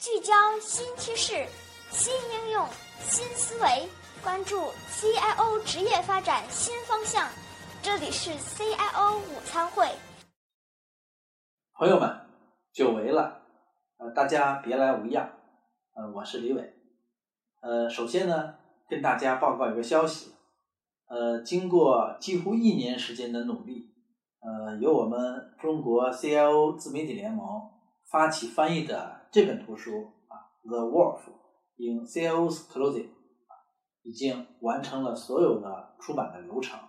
聚焦新趋势、新应用、新思维，关注 CIO 职业发展新方向。这里是 CIO 午餐会。朋友们，久违了，呃，大家别来无恙。呃，我是李伟。呃，首先呢，跟大家报告一个消息。呃，经过几乎一年时间的努力，呃，由我们中国 CIO 自媒体联盟发起翻译的这本图书啊，《The Wolf in CIO's Clothing》啊，已经完成了所有的出版的流程。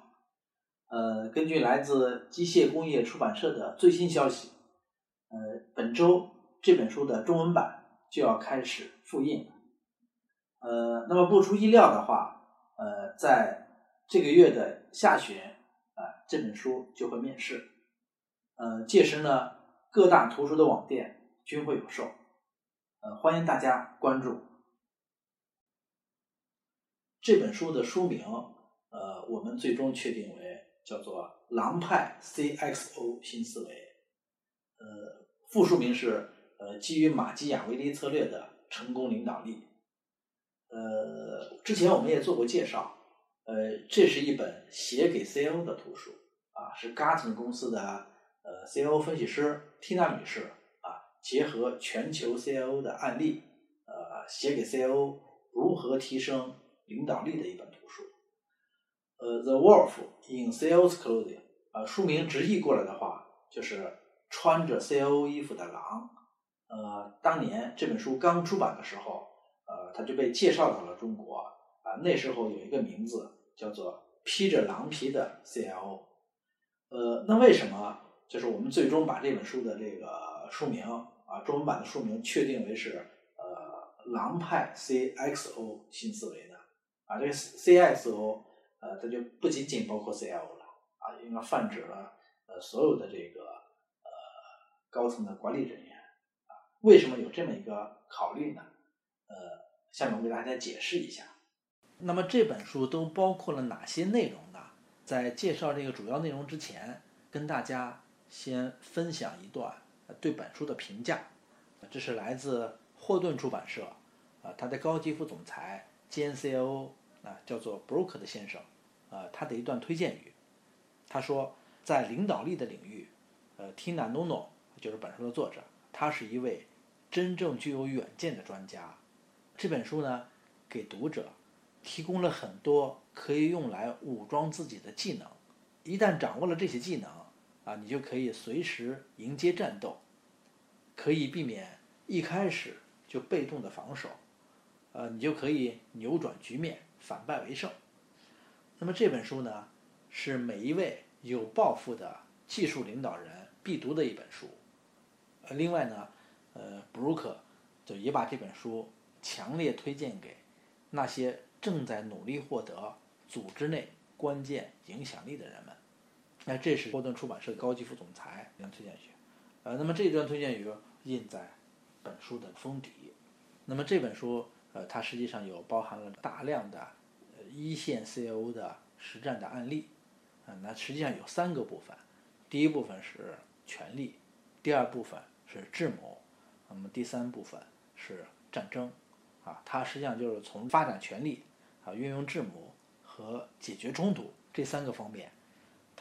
呃，根据来自机械工业出版社的最新消息，呃，本周这本书的中文版就要开始复印。呃，那么不出意料的话，呃，在这个月的下旬，啊，这本书就会面世。呃，届时呢，各大图书的网店均会有售。呃，欢迎大家关注。这本书的书名，呃，我们最终确定为叫做《狼派 CXO 新思维》。呃，副书名是呃，基于马基雅维利策略的成功领导力。呃，之前我们也做过介绍。呃，这是一本写给 CEO 的图书啊，是 Gartner 公司的呃 CEO 分析师 Tina 女士，结合全球 CIO 的案例，呃，写给 CIO 如何提升领导力的一本图书。呃，The Wolf in CIO's Clothing，呃，书名直译过来的话就是穿着 CIO 衣服的狼。呃，当年这本书刚出版的时候，呃，它就被介绍到了中国啊，那时候有一个名字。叫做披着狼皮的 CIO，呃，那为什么就是我们最终把这本书的这个书名啊，中文版的书名确定为是呃狼派 CXO 新思维的？啊，这个 CXO 呃，它就不仅仅包括 CIO 了啊，应该泛指了呃所有的这个呃高层的管理人员啊。为什么有这么一个考虑呢？呃，下面我给大家解释一下。那么这本书都包括了哪些内容呢？在介绍这个主要内容之前，跟大家先分享一段对本书的评价。这是来自霍顿出版社，啊，他的高级副总裁兼 CIO 啊，叫做 Brook 的先生，呃，他的一段推荐语。他说，在领导力的领域，呃，Tina Nono 就是本书的作者，他是一位真正具有远见的专家。这本书呢，给读者。提供了很多可以用来武装自己的技能，一旦掌握了这些技能，啊，你就可以随时迎接战斗，可以避免一开始就被动的防守，呃，你就可以扭转局面，反败为胜。那么这本书呢，是每一位有抱负的技术领导人必读的一本书。呃，另外呢，呃，布鲁克就也把这本书强烈推荐给那些。正在努力获得组织内关键影响力的人们，那这是波顿出版社高级副总裁一推荐语。呃，那么这一段推荐语印在本书的封底。那么这本书，呃，它实际上有包含了大量的一线 CIO 的实战的案例。啊，那实际上有三个部分，第一部分是权力，第二部分是智谋，那么第三部分是战争。啊，它实际上就是从发展权力。啊，运用智谋和解决冲突这三个方面，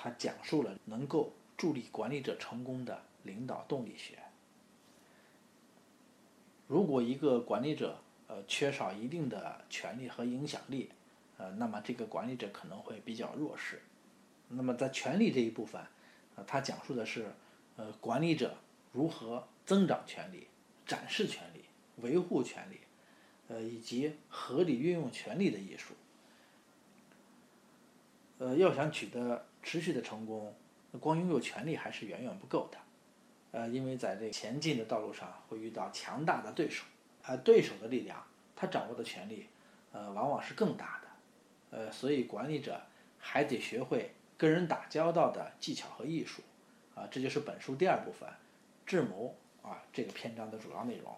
他讲述了能够助力管理者成功的领导动力学。如果一个管理者呃缺少一定的权力和影响力，呃，那么这个管理者可能会比较弱势。那么在权力这一部分，呃，他讲述的是呃管理者如何增长权力、展示权力、维护权力。呃，以及合理运用权力的艺术。呃，要想取得持续的成功，光拥有权力还是远远不够的。呃，因为在这前进的道路上会遇到强大的对手，而对手的力量，他掌握的权力，呃，往往是更大的。呃，所以管理者还得学会跟人打交道的技巧和艺术。啊，这就是本书第二部分智谋啊这个篇章的主要内容。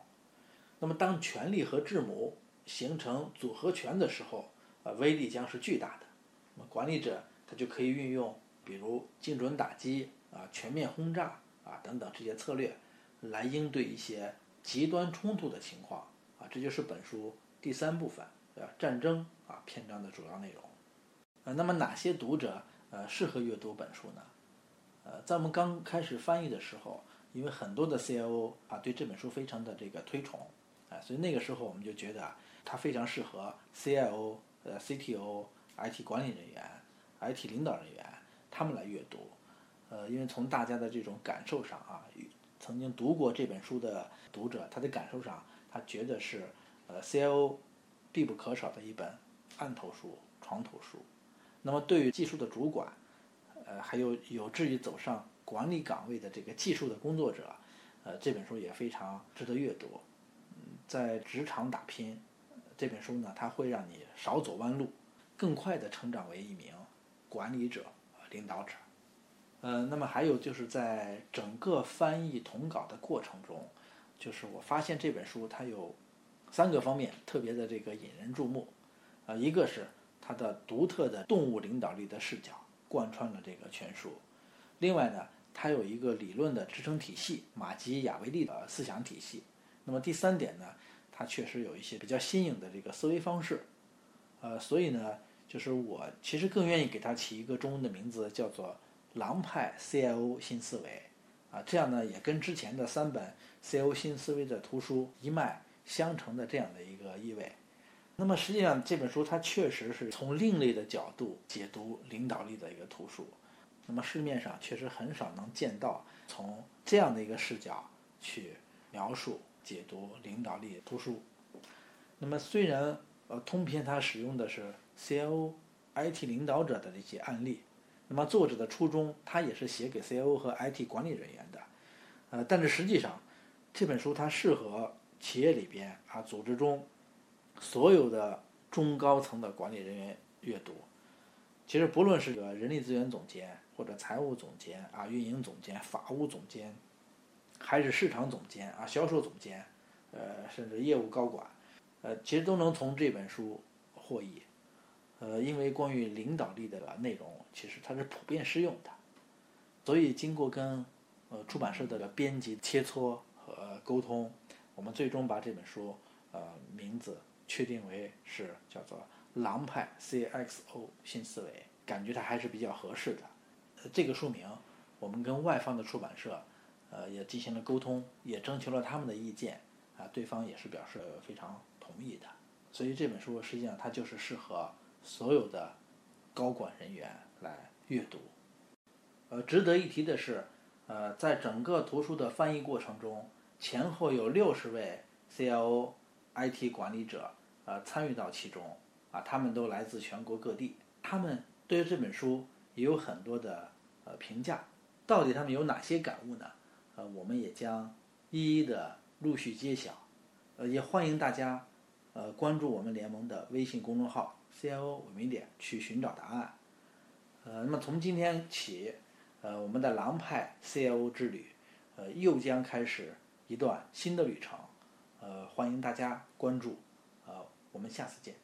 那么，当权力和智谋形成组合拳的时候，呃，威力将是巨大的。那么，管理者就可以运用，比如精准打击啊、全面轰炸啊等等这些策略，来应对一些极端冲突的情况啊，这就是本书第三部分，呃，战争啊篇章的主要内容。呃，那么哪些读者呃适合阅读本书呢？呃，在我们刚开始翻译的时候，因为很多的 CIO 啊对这本书非常的这个推崇，啊，所以那个时候我们就觉得它非常适合 CIO、呃 CTO、IT 管理人员、IT 领导人员他们来阅读。呃，因为从大家的这种感受上啊，曾经读过这本书的读者，他的感受上，他觉得是呃 CIO 必不可少的一本案头书、床头书。那么对于技术的主管，呃，还有有志于走上管理岗位的这个技术的工作者，呃，这本书也非常值得阅读。嗯，在职场打拼，这本书呢，它会让你少走弯路，更快的成长为一名管理者、领导者。呃，那么还有就是在整个翻译统稿的过程中，就是我发现这本书它有三个方面特别的这个引人注目，啊，一个是它的独特的动物领导力的视角贯穿了这个全书，另外呢，它有一个理论的支撑体系，马基雅维利的思想体系，那么第三点呢，它确实有一些比较新颖的这个思维方式，呃，所以呢，就是我其实更愿意给它起一个中文的名字，叫做。狼派 CIO 新思维，啊，这样呢也跟之前的三本 CIO 新思维的图书一脉相承的这样的一个意味。那么实际上这本书它确实是从另类的角度解读领导力的一个图书。那么市面上确实很少能见到从这样的一个视角去描述解读领导力图书。那么虽然呃通篇它使用的是 CIO IT 领导者的这些案例。那么作者的初衷，他也是写给 CIO 和 IT 管理人员的，呃，但是实际上，这本书它适合企业里边啊组织中所有的中高层的管理人员阅读。其实不论是个人力资源总监，或者财务总监啊、运营总监、法务总监，还是市场总监啊、销售总监，呃，甚至业务高管，呃，其实都能从这本书获益。呃，因为关于领导力的内容，其实它是普遍适用的，所以经过跟呃出版社的编辑切磋和沟通，我们最终把这本书呃名字确定为是叫做“狼派 CXO 新思维”，感觉它还是比较合适的。这个书名我们跟外方的出版社呃也进行了沟通，也征求了他们的意见，啊，对方也是表示非常同意的。所以这本书实际上它就是适合。所有的高管人员来阅读。呃，值得一提的是，呃，在整个图书的翻译过程中，前后有六十位 CIO、IT 管理者呃参与到其中，啊，他们都来自全国各地，他们对这本书也有很多的呃评价。到底他们有哪些感悟呢？呃，我们也将一一的陆续揭晓。呃，也欢迎大家呃关注我们联盟的微信公众号。CIO 文明点去寻找答案，呃，那么从今天起，呃，我们的狼派 CIO 之旅，呃，又将开始一段新的旅程，呃，欢迎大家关注，呃，我们下次见。